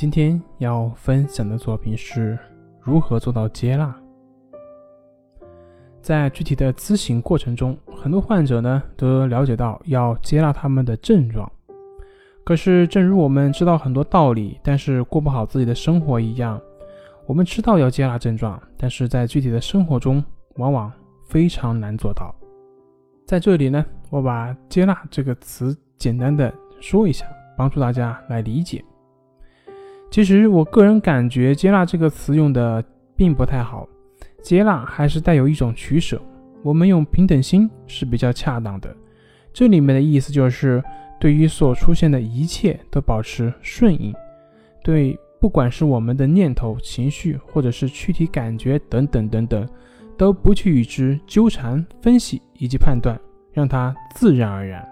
今天要分享的作品是如何做到接纳。在具体的咨询过程中，很多患者呢都了解到要接纳他们的症状。可是，正如我们知道很多道理，但是过不好自己的生活一样，我们知道要接纳症状，但是在具体的生活中，往往非常难做到。在这里呢，我把“接纳”这个词简单的说一下，帮助大家来理解。其实我个人感觉“接纳”这个词用的并不太好，接纳还是带有一种取舍。我们用平等心是比较恰当的。这里面的意思就是，对于所出现的一切都保持顺应，对，不管是我们的念头、情绪，或者是躯体感觉等等等等，都不去与之纠缠、分析以及判断，让它自然而然。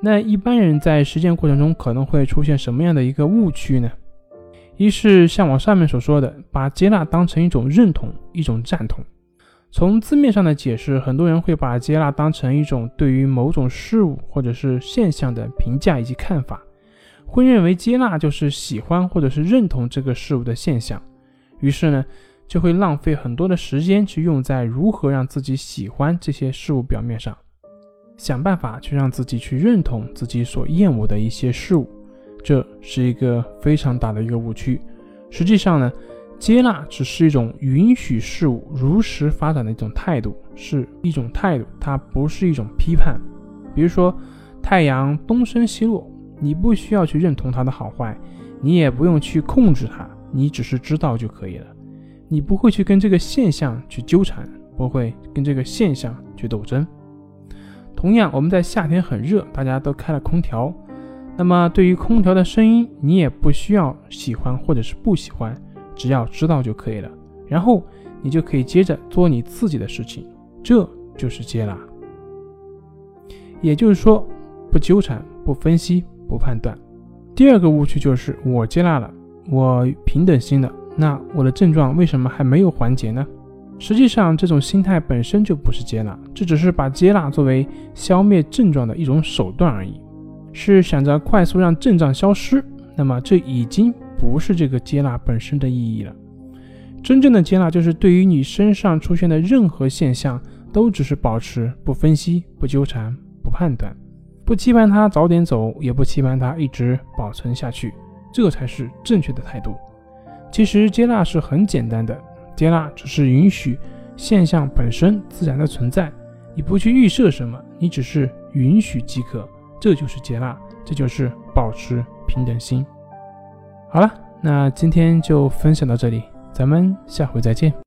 那一般人在实践过程中可能会出现什么样的一个误区呢？一是像我上面所说的，把接纳当成一种认同、一种赞同。从字面上的解释，很多人会把接纳当成一种对于某种事物或者是现象的评价以及看法，会认为接纳就是喜欢或者是认同这个事物的现象。于是呢，就会浪费很多的时间去用在如何让自己喜欢这些事物表面上。想办法去让自己去认同自己所厌恶的一些事物，这是一个非常大的一个误区。实际上呢，接纳只是一种允许事物如实发展的一种态度，是一种态度，它不是一种批判。比如说，太阳东升西落，你不需要去认同它的好坏，你也不用去控制它，你只是知道就可以了。你不会去跟这个现象去纠缠，不会跟这个现象去斗争。同样，我们在夏天很热，大家都开了空调。那么，对于空调的声音，你也不需要喜欢或者是不喜欢，只要知道就可以了。然后，你就可以接着做你自己的事情，这就是接纳。也就是说，不纠缠、不分析、不判断。第二个误区就是，我接纳了，我平等心了，那我的症状为什么还没有缓解呢？实际上，这种心态本身就不是接纳，这只是把接纳作为消灭症状的一种手段而已，是想着快速让症状消失。那么，这已经不是这个接纳本身的意义了。真正的接纳，就是对于你身上出现的任何现象，都只是保持不分析、不纠缠、不判断，不期盼它早点走，也不期盼它一直保存下去，这才是正确的态度。其实，接纳是很简单的。接纳只是允许现象本身自然的存在，你不去预设什么，你只是允许即可，这就是接纳，这就是保持平等心。好了，那今天就分享到这里，咱们下回再见。